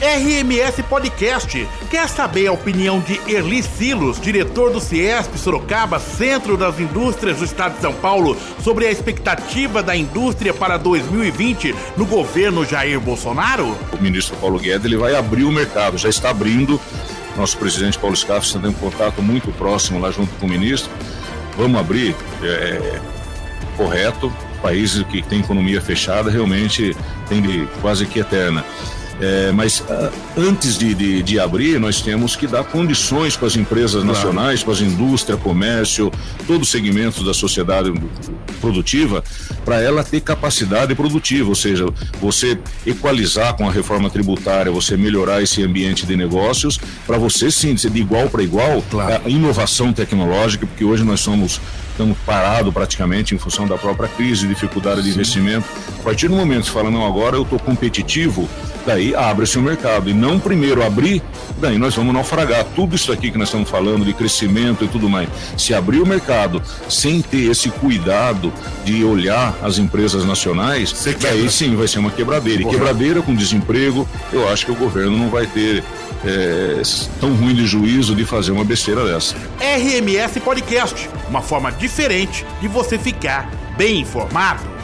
RMS Podcast. Quer saber a opinião de Erli Silos, diretor do Ciesp Sorocaba, Centro das Indústrias do Estado de São Paulo, sobre a expectativa da indústria para 2020 no governo Jair Bolsonaro? O ministro Paulo Guedes ele vai abrir o mercado, já está abrindo. Nosso presidente Paulo Scaff está tendo um contato muito próximo lá junto com o ministro. Vamos abrir, é, correto. Países que têm economia fechada realmente tem de quase que eterna. É, mas uh, antes de, de, de, abrir, nós temos que dar condições para as empresas claro. nacionais, para as indústrias, comércio, todos os segmentos da sociedade produtiva, para ela ter capacidade produtiva, ou seja, você equalizar com a reforma tributária, você melhorar esse ambiente de negócios, para você sim, ser de igual para igual, claro. a inovação tecnológica, porque hoje nós somos estamos parados praticamente em função da própria crise, dificuldade de Sim. investimento. A partir do momento que você fala, não, agora eu estou competitivo, daí abre-se o mercado. E não primeiro abrir, daí nós vamos naufragar. Tudo isso aqui que nós estamos falando de crescimento e tudo mais. Se abrir o mercado sem ter esse cuidado de olhar as empresas nacionais, daí sim vai ser uma quebradeira. E quebradeira com desemprego, eu acho que o governo não vai ter é, tão ruim de juízo de fazer uma besteira dessa. RMS Podcast, uma forma diferente de você ficar bem informado.